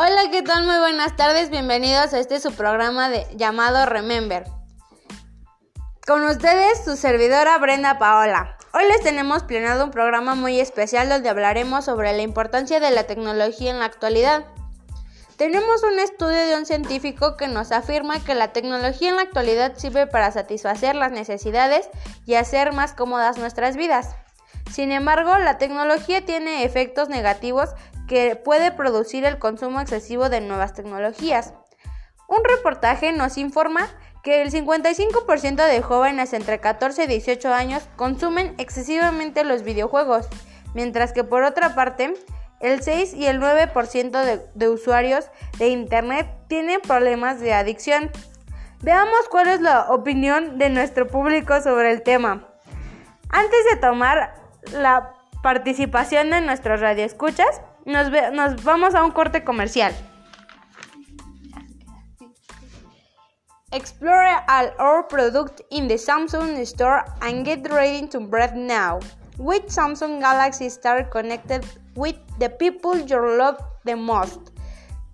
Hola, ¿qué tal? Muy buenas tardes. Bienvenidos a este su programa de, llamado Remember. Con ustedes, su servidora Brenda Paola. Hoy les tenemos planeado un programa muy especial donde hablaremos sobre la importancia de la tecnología en la actualidad. Tenemos un estudio de un científico que nos afirma que la tecnología en la actualidad sirve para satisfacer las necesidades y hacer más cómodas nuestras vidas. Sin embargo, la tecnología tiene efectos negativos que puede producir el consumo excesivo de nuevas tecnologías. Un reportaje nos informa que el 55% de jóvenes entre 14 y 18 años consumen excesivamente los videojuegos, mientras que por otra parte, el 6 y el 9% de, de, usuarios de Internet tienen problemas de adicción. Veamos cuál es la opinión de nuestro público sobre el tema. Antes de tomar la participación de nuestros radioescuchas, nos, nos vamos a un corte comercial. Explore all our product in the Samsung store and get ready to breathe now. With Samsung Galaxy Star connected with the people you love the most.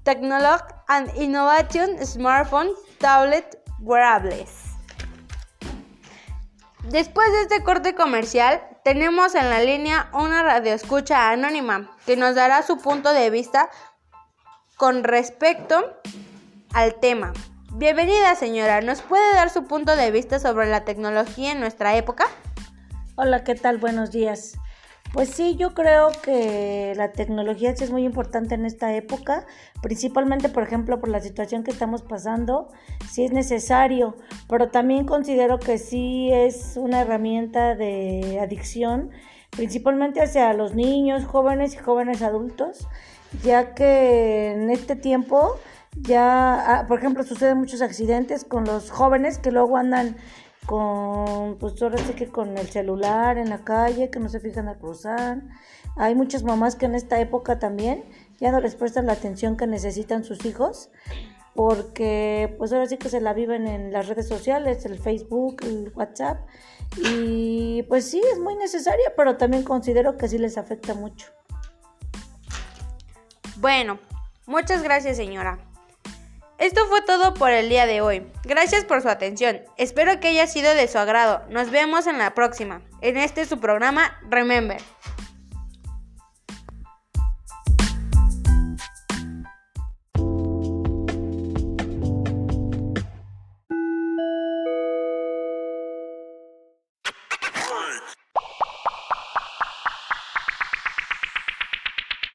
Technology and innovation smartphone, tablet, wearables. Después de este corte comercial, tenemos en la línea una radioescucha anónima que nos dará su punto de vista con respecto al tema. Bienvenida señora, ¿nos puede dar su punto de vista sobre la tecnología en nuestra época? Hola, ¿qué tal? Buenos días. Pues sí, yo creo que la tecnología es muy importante en esta época, principalmente, por ejemplo, por la situación que estamos pasando, sí es necesario, pero también considero que sí es una herramienta de adicción, principalmente hacia los niños, jóvenes y jóvenes adultos, ya que en este tiempo ya, ah, por ejemplo, suceden muchos accidentes con los jóvenes que luego andan con, pues ahora sí que con el celular en la calle, que no se fijan a cruzar. Hay muchas mamás que en esta época también ya no les prestan la atención que necesitan sus hijos, porque pues ahora sí que se la viven en las redes sociales, el Facebook, el WhatsApp, y pues sí, es muy necesaria, pero también considero que sí les afecta mucho. Bueno, muchas gracias señora. Esto fue todo por el día de hoy. Gracias por su atención. Espero que haya sido de su agrado. Nos vemos en la próxima. En este su programa Remember.